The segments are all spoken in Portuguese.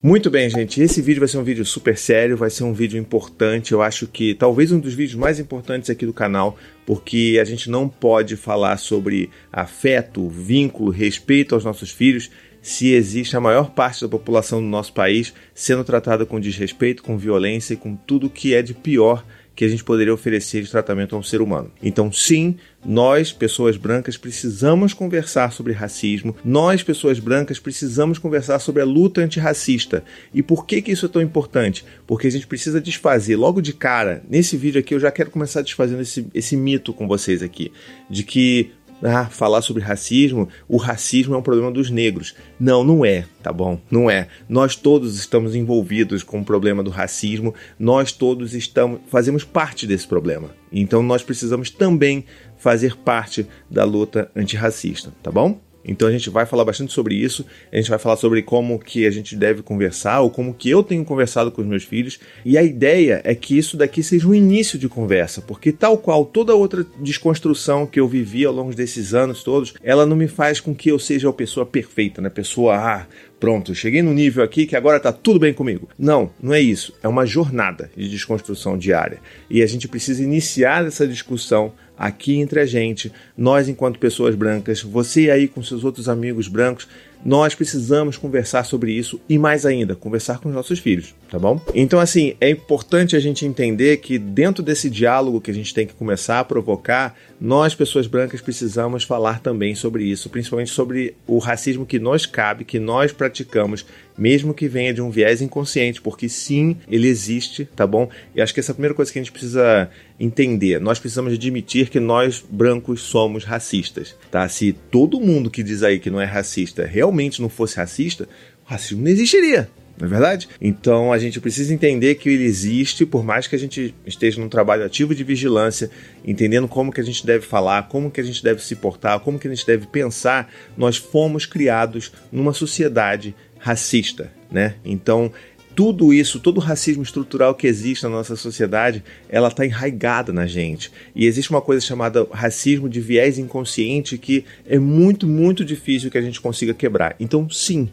Muito bem, gente. Esse vídeo vai ser um vídeo super sério, vai ser um vídeo importante. Eu acho que talvez um dos vídeos mais importantes aqui do canal, porque a gente não pode falar sobre afeto, vínculo, respeito aos nossos filhos se existe a maior parte da população do nosso país sendo tratada com desrespeito, com violência e com tudo que é de pior que a gente poderia oferecer de tratamento a um ser humano. Então, sim, nós, pessoas brancas, precisamos conversar sobre racismo. Nós, pessoas brancas, precisamos conversar sobre a luta antirracista. E por que, que isso é tão importante? Porque a gente precisa desfazer logo de cara. Nesse vídeo aqui, eu já quero começar desfazendo esse, esse mito com vocês aqui, de que ah, falar sobre racismo, o racismo é um problema dos negros. Não, não é, tá bom? Não é. Nós todos estamos envolvidos com o problema do racismo, nós todos estamos fazemos parte desse problema. Então nós precisamos também fazer parte da luta antirracista, tá bom? Então a gente vai falar bastante sobre isso, a gente vai falar sobre como que a gente deve conversar, ou como que eu tenho conversado com os meus filhos, e a ideia é que isso daqui seja um início de conversa, porque tal qual toda outra desconstrução que eu vivi ao longo desses anos todos, ela não me faz com que eu seja a pessoa perfeita, né? Pessoa, ah, pronto, cheguei no nível aqui que agora tá tudo bem comigo. Não, não é isso. É uma jornada de desconstrução diária. E a gente precisa iniciar essa discussão aqui entre a gente, nós enquanto pessoas brancas, você aí com seus outros amigos brancos, nós precisamos conversar sobre isso e mais ainda, conversar com os nossos filhos, tá bom? Então, assim, é importante a gente entender que dentro desse diálogo que a gente tem que começar a provocar, nós, pessoas brancas, precisamos falar também sobre isso, principalmente sobre o racismo que nós cabe, que nós praticamos, mesmo que venha de um viés inconsciente, porque sim, ele existe, tá bom? E acho que essa é a primeira coisa que a gente precisa entender. Nós precisamos admitir que nós, brancos, somos racistas, tá? Se todo mundo que diz aí que não é racista realmente não fosse racista, o racismo não existiria não é verdade? Então a gente precisa entender que ele existe, por mais que a gente esteja num trabalho ativo de vigilância, entendendo como que a gente deve falar, como que a gente deve se portar, como que a gente deve pensar, nós fomos criados numa sociedade racista, né? Então tudo isso, todo o racismo estrutural que existe na nossa sociedade, ela está enraigada na gente. E existe uma coisa chamada racismo de viés inconsciente que é muito, muito difícil que a gente consiga quebrar. Então, sim,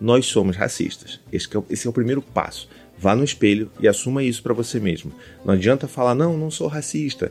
nós somos racistas. Esse é, esse é o primeiro passo. Vá no espelho e assuma isso para você mesmo. Não adianta falar, não, não sou racista.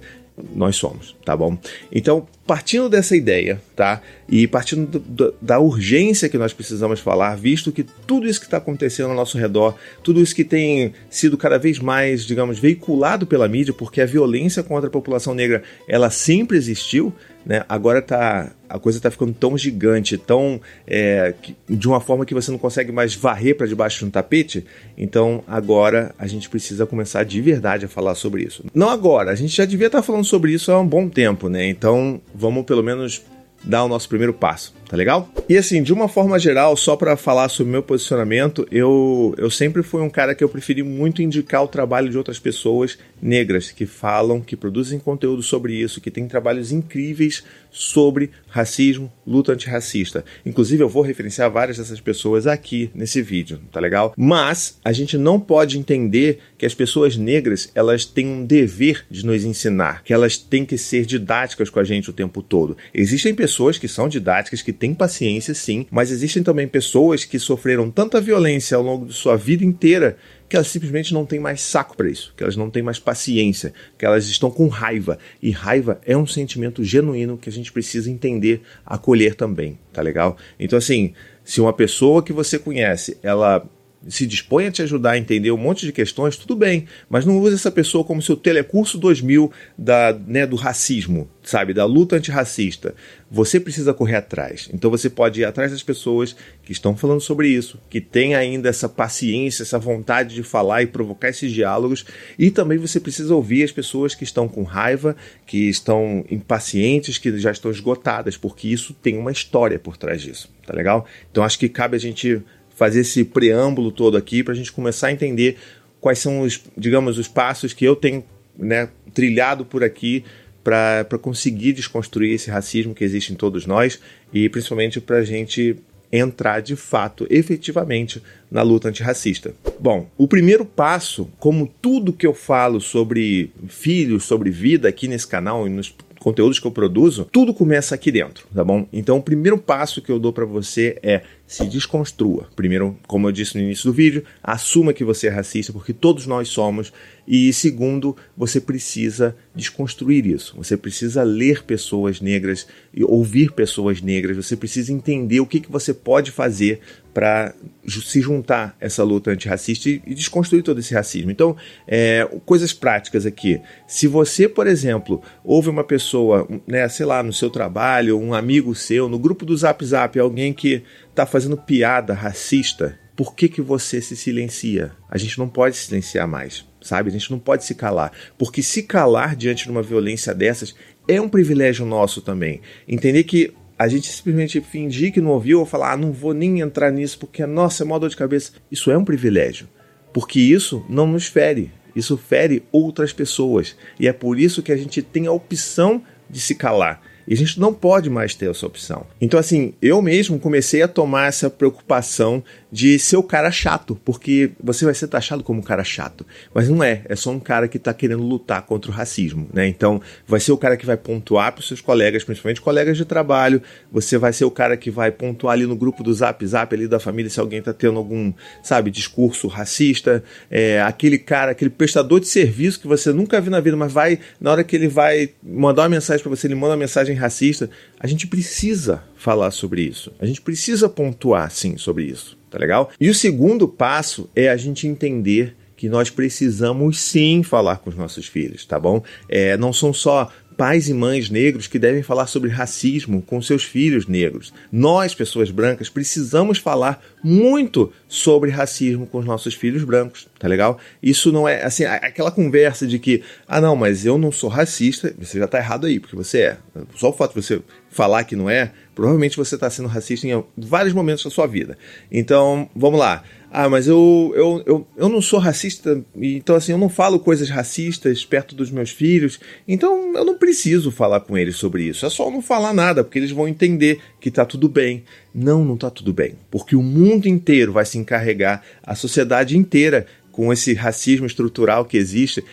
Nós somos, tá bom? Então, partindo dessa ideia, tá? E partindo do, da urgência que nós precisamos falar, visto que tudo isso que está acontecendo ao nosso redor, tudo isso que tem sido cada vez mais, digamos, veiculado pela mídia, porque a violência contra a população negra, ela sempre existiu, né? Agora tá, a coisa está ficando tão gigante, tão é, de uma forma que você não consegue mais varrer para debaixo de um tapete. Então agora a gente precisa começar de verdade a falar sobre isso. Não agora, a gente já devia estar tá falando sobre isso há um bom tempo, né? Então vamos pelo menos dar o nosso primeiro passo, tá legal? E assim, de uma forma geral, só para falar sobre o meu posicionamento, eu, eu sempre fui um cara que eu preferi muito indicar o trabalho de outras pessoas negras que falam, que produzem conteúdo sobre isso, que têm trabalhos incríveis sobre racismo, luta antirracista. Inclusive, eu vou referenciar várias dessas pessoas aqui nesse vídeo, tá legal? Mas a gente não pode entender que as pessoas negras elas têm um dever de nos ensinar, que elas têm que ser didáticas com a gente o tempo todo. Existem pessoas que são didáticas, que têm paciência, sim, mas existem também pessoas que sofreram tanta violência ao longo de sua vida inteira que elas simplesmente não têm mais saco para isso, que elas não têm mais paciência, que elas estão com raiva. E raiva é um sentimento genuíno que a gente precisa entender, acolher também, tá legal? Então, assim, se uma pessoa que você conhece, ela se dispõe a te ajudar a entender um monte de questões, tudo bem, mas não use essa pessoa como seu telecurso 2000 da, né, do racismo, sabe, da luta antirracista. Você precisa correr atrás. Então você pode ir atrás das pessoas que estão falando sobre isso, que têm ainda essa paciência, essa vontade de falar e provocar esses diálogos, e também você precisa ouvir as pessoas que estão com raiva, que estão impacientes, que já estão esgotadas, porque isso tem uma história por trás disso, tá legal? Então acho que cabe a gente fazer esse preâmbulo todo aqui para a gente começar a entender quais são os, digamos, os passos que eu tenho né, trilhado por aqui para conseguir desconstruir esse racismo que existe em todos nós e principalmente para a gente entrar de fato, efetivamente, na luta antirracista. Bom, o primeiro passo, como tudo que eu falo sobre filhos, sobre vida aqui nesse canal e nos conteúdos que eu produzo, tudo começa aqui dentro, tá bom? Então, o primeiro passo que eu dou para você é se desconstrua. Primeiro, como eu disse no início do vídeo, assuma que você é racista, porque todos nós somos. E segundo, você precisa desconstruir isso. Você precisa ler pessoas negras e ouvir pessoas negras. Você precisa entender o que, que você pode fazer para se juntar essa luta antirracista e, e desconstruir todo esse racismo. Então, é, coisas práticas aqui. Se você, por exemplo, ouve uma pessoa, né, sei lá, no seu trabalho, um amigo seu, no grupo do Zap Zap, alguém que está fazendo piada racista, por que, que você se silencia? A gente não pode se silenciar mais, sabe? A gente não pode se calar. Porque se calar diante de uma violência dessas é um privilégio nosso também. Entender que a gente simplesmente fingir que não ouviu ou falar, ah, não vou nem entrar nisso porque, nossa, é mó dor de cabeça. Isso é um privilégio. Porque isso não nos fere. Isso fere outras pessoas. E é por isso que a gente tem a opção de se calar. E a gente não pode mais ter essa opção. Então, assim, eu mesmo comecei a tomar essa preocupação de ser o cara chato, porque você vai ser taxado como um cara chato. Mas não é, é só um cara que está querendo lutar contra o racismo, né? Então, vai ser o cara que vai pontuar para os seus colegas, principalmente colegas de trabalho, você vai ser o cara que vai pontuar ali no grupo do Zap Zap ali da família se alguém está tendo algum, sabe, discurso racista, é, aquele cara, aquele prestador de serviço que você nunca viu na vida, mas vai, na hora que ele vai mandar uma mensagem para você, ele manda uma mensagem racista, a gente precisa falar sobre isso. A gente precisa pontuar, sim, sobre isso. Tá legal? E o segundo passo é a gente entender que nós precisamos sim falar com os nossos filhos, tá bom? É, não são só pais e mães negros que devem falar sobre racismo com seus filhos negros. Nós, pessoas brancas, precisamos falar muito sobre racismo com os nossos filhos brancos, tá legal? Isso não é assim, aquela conversa de que, ah, não, mas eu não sou racista, você já tá errado aí, porque você é. Só o fato de você falar que não é, provavelmente você está sendo racista em vários momentos da sua vida. Então, vamos lá. Ah, mas eu, eu, eu, eu não sou racista, então assim, eu não falo coisas racistas perto dos meus filhos, então eu não preciso falar com eles sobre isso. É só não falar nada, porque eles vão entender que tá tudo bem. Não, não tá tudo bem, porque o mundo inteiro vai se encarregar, a sociedade inteira com esse racismo estrutural que existe,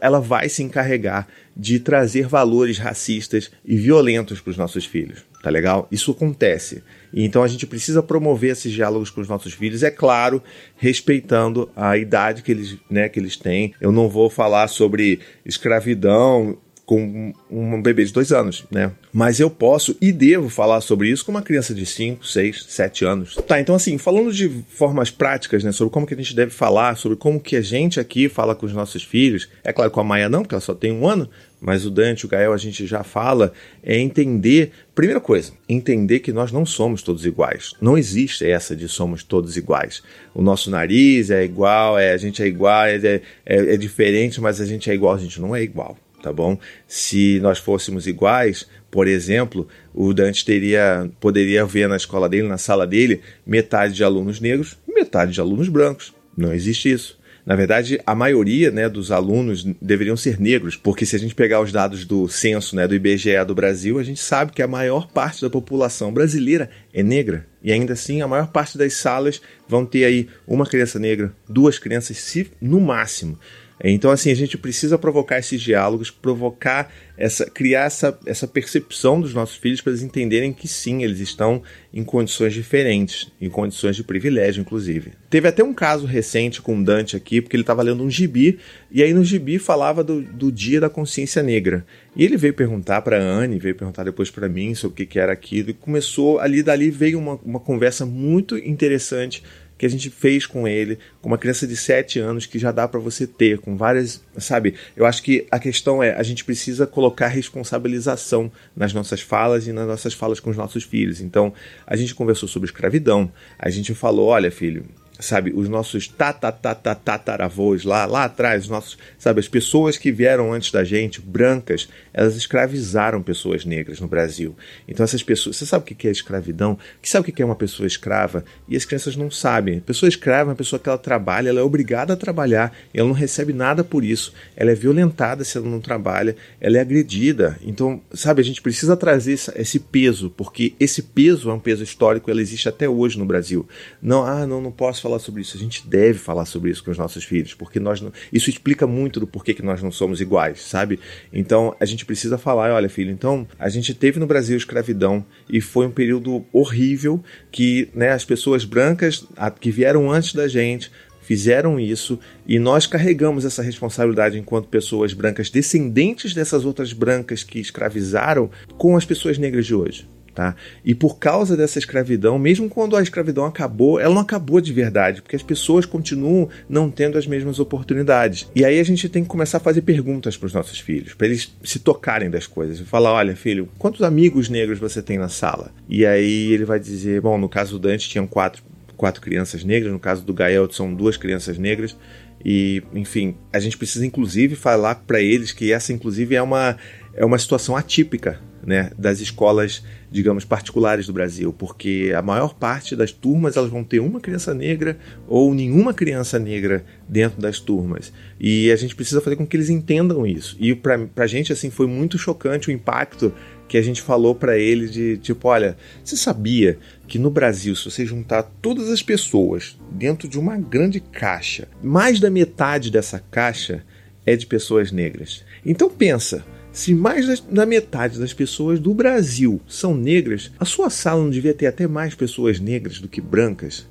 ela vai se encarregar de trazer valores racistas e violentos para os nossos filhos. Tá legal? Isso acontece. Então a gente precisa promover esses diálogos com os nossos filhos, é claro, respeitando a idade que eles, né, que eles têm. Eu não vou falar sobre escravidão com um bebê de dois anos, né? Mas eu posso e devo falar sobre isso com uma criança de 5, 6, 7 anos. Tá, então assim, falando de formas práticas, né, sobre como que a gente deve falar, sobre como que a gente aqui fala com os nossos filhos, é claro com a Maia não, porque ela só tem um ano, mas o Dante, o Gael, a gente já fala, é entender, primeira coisa, entender que nós não somos todos iguais. Não existe essa de somos todos iguais. O nosso nariz é igual, é, a gente é igual, é, é, é diferente, mas a gente é igual, a gente não é igual tá bom? Se nós fôssemos iguais, por exemplo, o Dante teria, poderia ver na escola dele, na sala dele, metade de alunos negros e metade de alunos brancos. Não existe isso. Na verdade, a maioria né, dos alunos deveriam ser negros, porque se a gente pegar os dados do censo, né, do IBGE do Brasil, a gente sabe que a maior parte da população brasileira é negra. E ainda assim, a maior parte das salas vão ter aí uma criança negra, duas crianças, se no máximo. Então, assim, a gente precisa provocar esses diálogos, provocar essa, criar essa, essa percepção dos nossos filhos para eles entenderem que sim, eles estão em condições diferentes, em condições de privilégio, inclusive. Teve até um caso recente com o Dante aqui, porque ele estava lendo um gibi, e aí no gibi falava do, do Dia da Consciência Negra. E ele veio perguntar para a Anne, veio perguntar depois para mim sobre o que, que era aquilo, e começou ali, dali veio uma, uma conversa muito interessante que a gente fez com ele, com uma criança de 7 anos que já dá para você ter, com várias, sabe? Eu acho que a questão é, a gente precisa colocar responsabilização nas nossas falas e nas nossas falas com os nossos filhos. Então, a gente conversou sobre escravidão, a gente falou, olha, filho, sabe, os nossos tataravôs lá, lá atrás, os nossos, sabe, as pessoas que vieram antes da gente, brancas, elas escravizaram pessoas negras no Brasil. Então essas pessoas, você sabe o que é escravidão? Que sabe o que é uma pessoa escrava? E as crianças não sabem. Pessoa escrava é uma pessoa que ela trabalha, ela é obrigada a trabalhar, ela não recebe nada por isso. Ela é violentada se ela não trabalha, ela é agredida. Então, sabe, a gente precisa trazer esse peso, porque esse peso é um peso histórico, ele existe até hoje no Brasil. Não, ah, não, não posso falar sobre isso. A gente deve falar sobre isso com os nossos filhos, porque nós não... isso explica muito do porquê que nós não somos iguais, sabe? Então a gente precisa falar, olha, filho, então a gente teve no Brasil escravidão e foi um período horrível que, né, as pessoas brancas que vieram antes da gente fizeram isso e nós carregamos essa responsabilidade enquanto pessoas brancas descendentes dessas outras brancas que escravizaram com as pessoas negras de hoje. Tá? E por causa dessa escravidão, mesmo quando a escravidão acabou, ela não acabou de verdade, porque as pessoas continuam não tendo as mesmas oportunidades. E aí a gente tem que começar a fazer perguntas para os nossos filhos, para eles se tocarem das coisas. E falar: olha, filho, quantos amigos negros você tem na sala? E aí ele vai dizer: bom, no caso do Dante tinham quatro, quatro crianças negras, no caso do Gael são duas crianças negras. E, enfim, a gente precisa inclusive falar para eles que essa, inclusive, é uma, é uma situação atípica né, das escolas, digamos, particulares do Brasil, porque a maior parte das turmas elas vão ter uma criança negra ou nenhuma criança negra dentro das turmas. E a gente precisa fazer com que eles entendam isso. E para a gente, assim, foi muito chocante o impacto que a gente falou para ele de tipo, olha, você sabia que no Brasil, se você juntar todas as pessoas dentro de uma grande caixa, mais da metade dessa caixa é de pessoas negras. Então pensa, se mais da metade das pessoas do Brasil são negras, a sua sala não devia ter até mais pessoas negras do que brancas?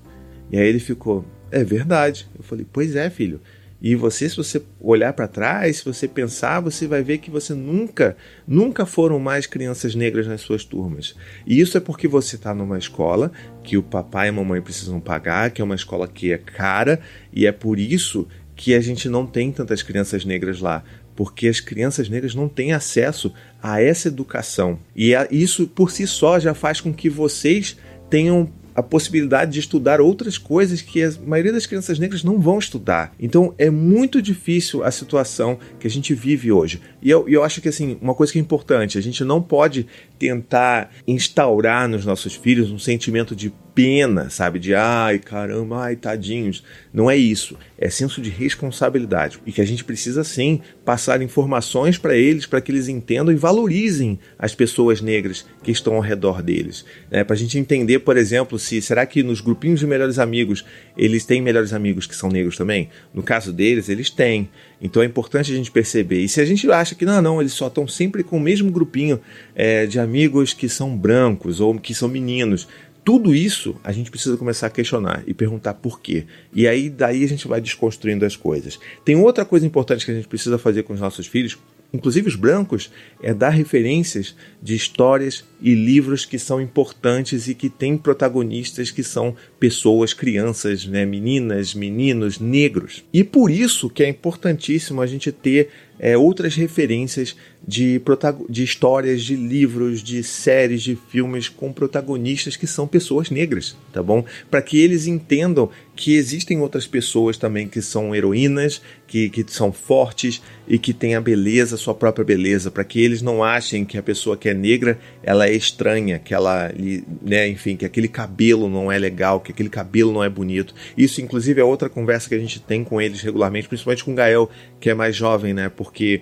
E aí ele ficou: É verdade. Eu falei: Pois é, filho. E você, se você olhar para trás, se você pensar, você vai ver que você nunca, nunca foram mais crianças negras nas suas turmas. E isso é porque você está numa escola que o papai e a mamãe precisam pagar, que é uma escola que é cara, e é por isso que a gente não tem tantas crianças negras lá porque as crianças negras não têm acesso a essa educação. E isso por si só já faz com que vocês tenham a possibilidade de estudar outras coisas que a maioria das crianças negras não vão estudar. Então é muito difícil a situação que a gente vive hoje. E eu, eu acho que assim, uma coisa que é importante, a gente não pode tentar instaurar nos nossos filhos um sentimento de pena, sabe? De ai, caramba, ai, tadinhos. Não é isso. É senso de responsabilidade. E que a gente precisa sim passar informações para eles, para que eles entendam e valorizem as pessoas negras que estão ao redor deles. Né? Para a gente entender, por exemplo, se será que nos grupinhos de melhores amigos eles têm melhores amigos que são negros também? No caso deles, eles têm. Então é importante a gente perceber. E se a gente acha que não, não, eles só estão sempre com o mesmo grupinho é, de amigos que são brancos ou que são meninos, tudo isso a gente precisa começar a questionar e perguntar por quê. E aí daí a gente vai desconstruindo as coisas. Tem outra coisa importante que a gente precisa fazer com os nossos filhos, inclusive os brancos, é dar referências de histórias e livros que são importantes e que têm protagonistas que são pessoas, crianças, né, meninas, meninos, negros. E por isso que é importantíssimo a gente ter é, outras referências de, de histórias, de livros, de séries, de filmes com protagonistas que são pessoas negras, tá bom? Para que eles entendam que existem outras pessoas também que são heroínas, que, que são fortes e que têm a beleza, a sua própria beleza, para que eles não achem que a pessoa que é negra ela é estranha, que ela, né, enfim, que aquele cabelo não é legal, que aquele cabelo não é bonito. Isso, inclusive, é outra conversa que a gente tem com eles regularmente, principalmente com o Gael, que é mais jovem, né? Porque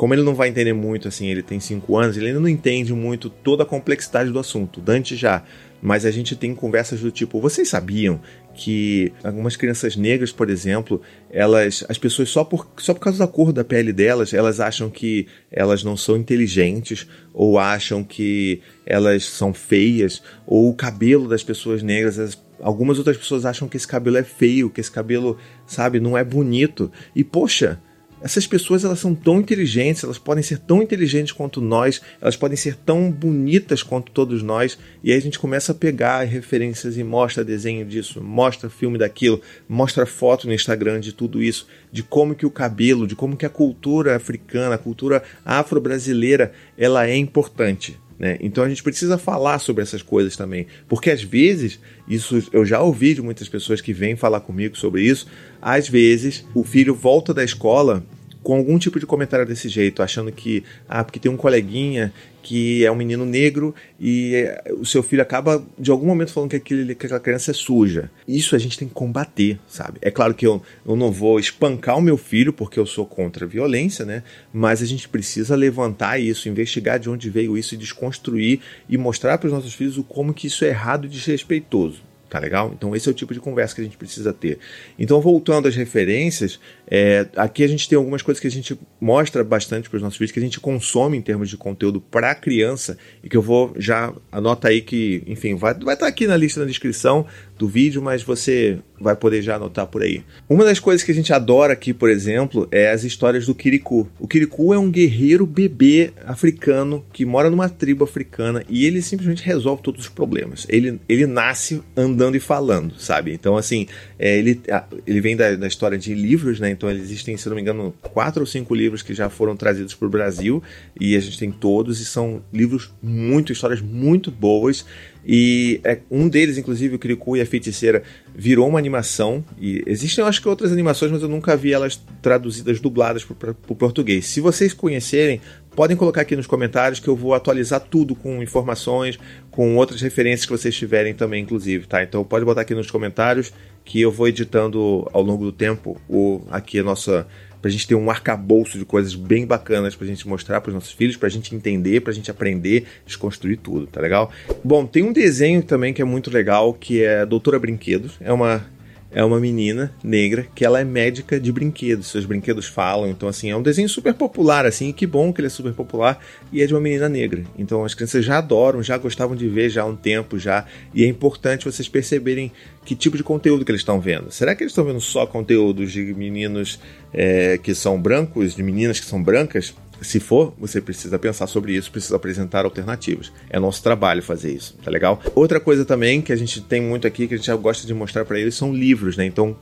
como ele não vai entender muito, assim, ele tem 5 anos, ele ainda não entende muito toda a complexidade do assunto. Dante já. Mas a gente tem conversas do tipo: vocês sabiam que algumas crianças negras, por exemplo, elas, as pessoas só por, só por causa da cor da pele delas, elas acham que elas não são inteligentes ou acham que elas são feias ou o cabelo das pessoas negras, as, algumas outras pessoas acham que esse cabelo é feio, que esse cabelo, sabe, não é bonito. E poxa, essas pessoas elas são tão inteligentes, elas podem ser tão inteligentes quanto nós, elas podem ser tão bonitas quanto todos nós, e aí a gente começa a pegar referências e mostra desenho disso, mostra filme daquilo, mostra foto no Instagram de tudo isso, de como que o cabelo, de como que a cultura africana, a cultura afro-brasileira, ela é importante. Né? Então a gente precisa falar sobre essas coisas também, porque às vezes, isso eu já ouvi de muitas pessoas que vêm falar comigo sobre isso, às vezes o filho volta da escola com algum tipo de comentário desse jeito, achando que, ah, porque tem um coleguinha que é um menino negro e é, o seu filho acaba de algum momento falando que, aquele, que aquela criança é suja. Isso a gente tem que combater, sabe? É claro que eu, eu não vou espancar o meu filho porque eu sou contra a violência, né? Mas a gente precisa levantar isso, investigar de onde veio isso e desconstruir e mostrar para os nossos filhos o como que isso é errado e desrespeitoso tá legal? Então esse é o tipo de conversa que a gente precisa ter. Então voltando às referências, é, aqui a gente tem algumas coisas que a gente mostra bastante para os nossos vídeos, que a gente consome em termos de conteúdo para criança e que eu vou já anota aí que, enfim, vai vai estar tá aqui na lista na descrição do vídeo, mas você vai poder já anotar por aí. Uma das coisas que a gente adora aqui, por exemplo, é as histórias do Kirikou. O Kirikou é um guerreiro bebê africano que mora numa tribo africana e ele simplesmente resolve todos os problemas. Ele, ele nasce andando e falando, sabe? Então, assim, é, ele, ele vem da, da, história de livros, né? Então, existem, se não me engano, quatro ou cinco livros que já foram trazidos para o Brasil e a gente tem todos e são livros muito, histórias muito boas e é, um deles, inclusive, o Kirikou e a Feiticeira, virou uma animação. E existem, eu acho que outras animações, mas eu nunca vi elas traduzidas, dubladas para o português. Se vocês conhecerem, podem colocar aqui nos comentários que eu vou atualizar tudo com informações, com outras referências que vocês tiverem também, inclusive, tá? Então pode botar aqui nos comentários que eu vou editando ao longo do tempo o, aqui a nossa pra gente ter um arcabouço de coisas bem bacanas pra gente mostrar pros nossos filhos, pra gente entender, pra gente aprender, desconstruir tudo, tá legal? Bom, tem um desenho também que é muito legal, que é Doutora Brinquedos. É uma é uma menina negra que ela é médica de brinquedos. Seus brinquedos falam, então assim, é um desenho super popular assim, que bom que ele é super popular e é de uma menina negra. Então as crianças já adoram, já gostavam de ver já há um tempo já, e é importante vocês perceberem que tipo de conteúdo que eles estão vendo. Será que eles estão vendo só conteúdos de meninos é, que são brancos, de meninas que são brancas? Se for, você precisa pensar sobre isso, precisa apresentar alternativas. É nosso trabalho fazer isso, tá legal? Outra coisa também que a gente tem muito aqui, que a gente gosta de mostrar para eles, são livros, né? Então,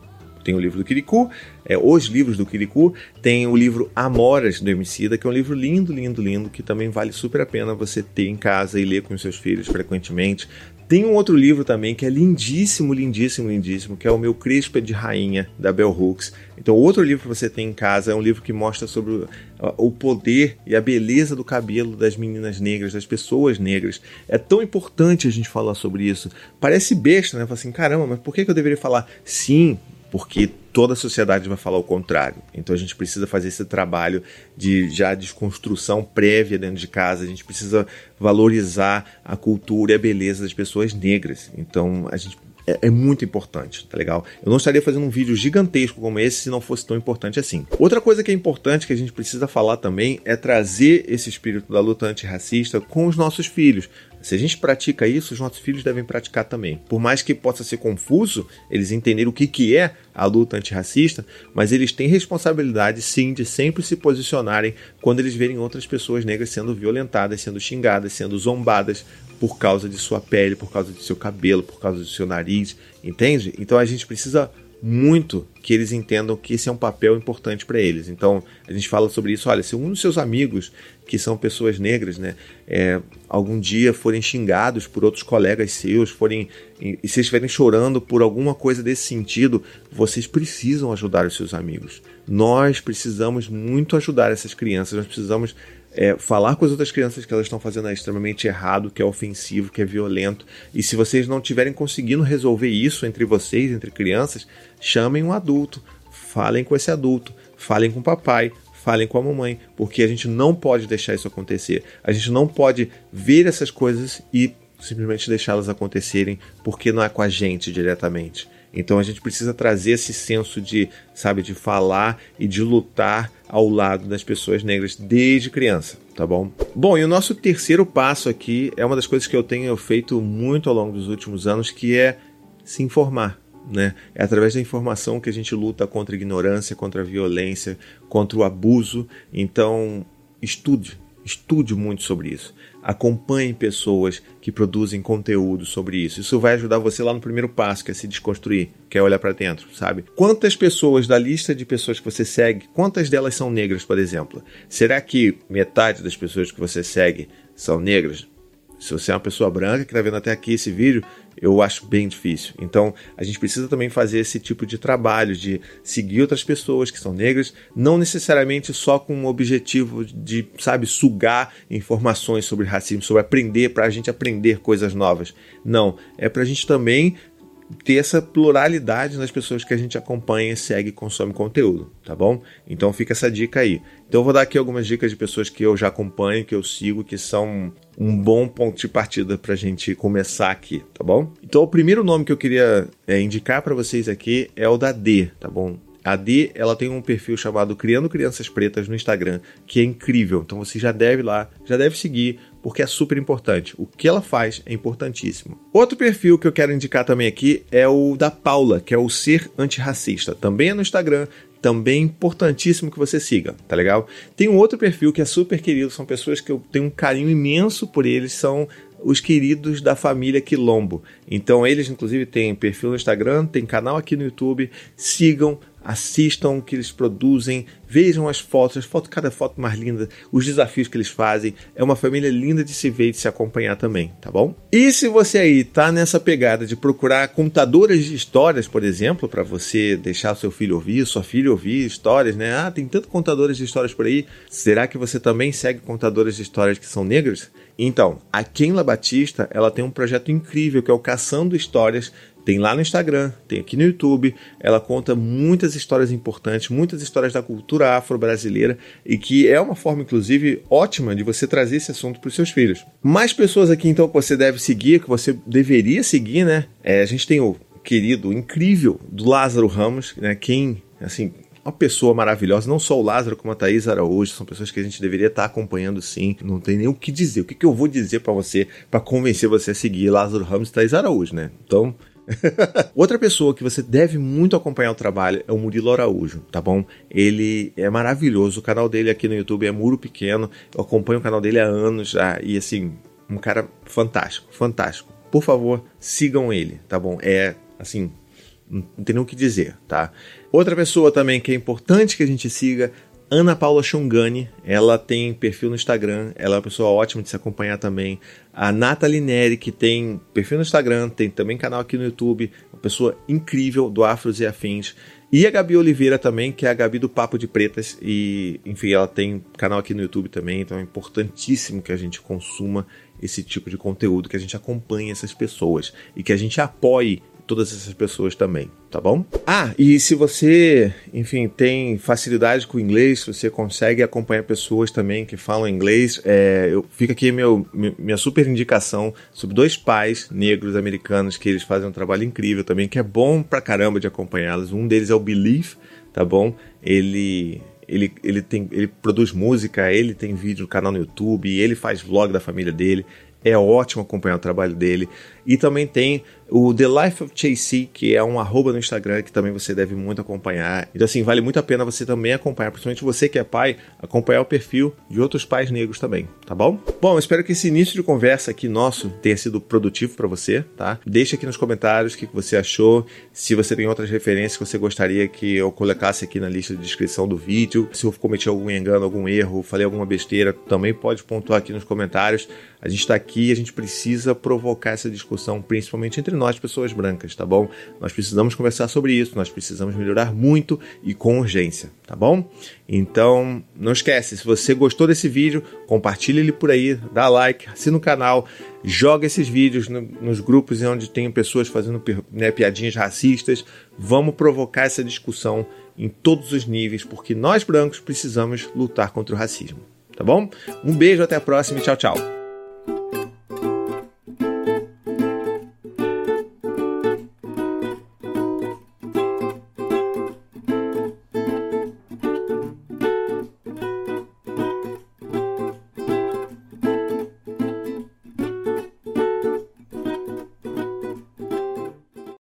tem o livro do Kirikou, é, os livros do Kirikou, tem o livro Amoras do Emicida, que é um livro lindo, lindo, lindo, que também vale super a pena você ter em casa e ler com os seus filhos frequentemente. Tem um outro livro também que é lindíssimo, lindíssimo, lindíssimo, que é o meu Crispa de Rainha, da Bell Hooks. Então, outro livro que você tem em casa é um livro que mostra sobre o poder e a beleza do cabelo das meninas negras, das pessoas negras. É tão importante a gente falar sobre isso. Parece besta, né? Fala assim, caramba, mas por que eu deveria falar? Sim, porque toda a sociedade vai falar o contrário. Então a gente precisa fazer esse trabalho de já desconstrução prévia dentro de casa. A gente precisa valorizar a cultura e a beleza das pessoas negras. Então a gente é, é, muito importante, tá legal? Eu não estaria fazendo um vídeo gigantesco como esse se não fosse tão importante assim. Outra coisa que é importante que a gente precisa falar também é trazer esse espírito da luta antirracista com os nossos filhos. Se a gente pratica isso, os nossos filhos devem praticar também. Por mais que possa ser confuso eles entenderem o que, que é a luta antirracista, mas eles têm responsabilidade sim de sempre se posicionarem quando eles verem outras pessoas negras sendo violentadas, sendo xingadas, sendo zombadas por causa de sua pele, por causa do seu cabelo, por causa do seu nariz, entende? Então a gente precisa muito que eles entendam que esse é um papel importante para eles. Então a gente fala sobre isso. Olha, se um dos seus amigos, que são pessoas negras, né, é, algum dia forem xingados por outros colegas seus, forem e, se estiverem chorando por alguma coisa desse sentido, vocês precisam ajudar os seus amigos. Nós precisamos muito ajudar essas crianças. Nós precisamos é, falar com as outras crianças que elas estão fazendo é extremamente errado, que é ofensivo, que é violento. E se vocês não estiverem conseguindo resolver isso entre vocês, entre crianças, chamem um adulto, falem com esse adulto, falem com o papai, falem com a mamãe, porque a gente não pode deixar isso acontecer. A gente não pode ver essas coisas e simplesmente deixá-las acontecerem porque não é com a gente diretamente. Então a gente precisa trazer esse senso de, sabe, de falar e de lutar ao lado das pessoas negras desde criança, tá bom? Bom, e o nosso terceiro passo aqui é uma das coisas que eu tenho feito muito ao longo dos últimos anos, que é se informar. Né? É através da informação que a gente luta contra a ignorância, contra a violência, contra o abuso. Então, estude, estude muito sobre isso acompanhe pessoas que produzem conteúdo sobre isso. Isso vai ajudar você lá no primeiro passo, que é se desconstruir, que é olhar para dentro, sabe? Quantas pessoas da lista de pessoas que você segue, quantas delas são negras, por exemplo? Será que metade das pessoas que você segue são negras? Se você é uma pessoa branca que está vendo até aqui esse vídeo, eu acho bem difícil. Então, a gente precisa também fazer esse tipo de trabalho, de seguir outras pessoas que são negras, não necessariamente só com o objetivo de, sabe, sugar informações sobre racismo, sobre aprender, para a gente aprender coisas novas. Não, é para a gente também ter essa pluralidade nas pessoas que a gente acompanha, segue e consome conteúdo, tá bom? Então fica essa dica aí. Então eu vou dar aqui algumas dicas de pessoas que eu já acompanho, que eu sigo, que são um bom ponto de partida para a gente começar aqui, tá bom? Então o primeiro nome que eu queria é, indicar para vocês aqui é o da D, tá bom? A D, ela tem um perfil chamado Criando Crianças Pretas no Instagram, que é incrível. Então você já deve lá, já deve seguir, porque é super importante. O que ela faz é importantíssimo. Outro perfil que eu quero indicar também aqui é o da Paula, que é o Ser Antirracista. Também é no Instagram, também importantíssimo que você siga, tá legal? Tem um outro perfil que é super querido, são pessoas que eu tenho um carinho imenso por eles, são os queridos da família Quilombo. Então eles inclusive têm perfil no Instagram, tem canal aqui no YouTube, sigam, assistam o que eles produzem, vejam as fotos, as fotos, cada foto mais linda, os desafios que eles fazem. É uma família linda de se ver e de se acompanhar também, tá bom? E se você aí tá nessa pegada de procurar contadoras de histórias, por exemplo, para você deixar seu filho ouvir, sua filha ouvir histórias, né? Ah, tem tanto contadoras de histórias por aí. Será que você também segue contadoras de histórias que são negras? Então, a Kenla Batista, ela tem um projeto incrível que é o Caçando Histórias, tem lá no Instagram, tem aqui no YouTube. Ela conta muitas histórias importantes, muitas histórias da cultura afro-brasileira e que é uma forma, inclusive, ótima de você trazer esse assunto para os seus filhos. Mais pessoas aqui, então, que você deve seguir, que você deveria seguir, né? É, a gente tem o querido, incrível do Lázaro Ramos, né? Quem, assim, uma pessoa maravilhosa, não só o Lázaro como a Thaís Araújo, são pessoas que a gente deveria estar acompanhando sim, não tem nem o que dizer, o que, que eu vou dizer para você para convencer você a seguir Lázaro Ramos e Thaís Araújo, né? Então, Outra pessoa que você deve muito acompanhar o trabalho é o Murilo Araújo, tá bom? Ele é maravilhoso. O canal dele aqui no YouTube é Muro Pequeno. Eu acompanho o canal dele há anos já. E assim, um cara fantástico, fantástico. Por favor, sigam ele, tá bom? É assim, não tem nem o que dizer, tá? Outra pessoa também que é importante que a gente siga Ana Paula Xongani, ela tem perfil no Instagram, ela é uma pessoa ótima de se acompanhar também. A Nathalie Neri, que tem perfil no Instagram, tem também canal aqui no YouTube, uma pessoa incrível do Afros e Afins. E a Gabi Oliveira também, que é a Gabi do Papo de Pretas, e enfim, ela tem canal aqui no YouTube também, então é importantíssimo que a gente consuma esse tipo de conteúdo, que a gente acompanhe essas pessoas e que a gente apoie todas essas pessoas também, tá bom? Ah, e se você, enfim, tem facilidade com o inglês, você consegue acompanhar pessoas também que falam inglês, é, eu, fica aqui meu, minha super indicação sobre dois pais negros americanos que eles fazem um trabalho incrível também, que é bom pra caramba de acompanhá-los. Um deles é o Belief, tá bom? Ele ele, ele, tem, ele produz música, ele tem vídeo no canal no YouTube, ele faz vlog da família dele. É ótimo acompanhar o trabalho dele. E também tem o The Life of JC, que é um arroba no Instagram que também você deve muito acompanhar. Então, assim, vale muito a pena você também acompanhar, principalmente você que é pai, acompanhar o perfil de outros pais negros também, tá bom? Bom, espero que esse início de conversa aqui nosso tenha sido produtivo para você, tá? Deixa aqui nos comentários o que você achou, se você tem outras referências que você gostaria que eu colocasse aqui na lista de descrição do vídeo, se eu cometi algum engano, algum erro, falei alguma besteira, também pode pontuar aqui nos comentários. A gente está aqui, a gente precisa provocar essa discussão, principalmente entre nós, pessoas brancas, tá bom? Nós precisamos conversar sobre isso, nós precisamos melhorar muito e com urgência, tá bom? Então, não esquece, se você gostou desse vídeo, compartilhe ele por aí, dá like, assina o canal, joga esses vídeos no, nos grupos onde tem pessoas fazendo né, piadinhas racistas. Vamos provocar essa discussão em todos os níveis, porque nós brancos precisamos lutar contra o racismo, tá bom? Um beijo, até a próxima e tchau, tchau.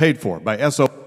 paid for by SO.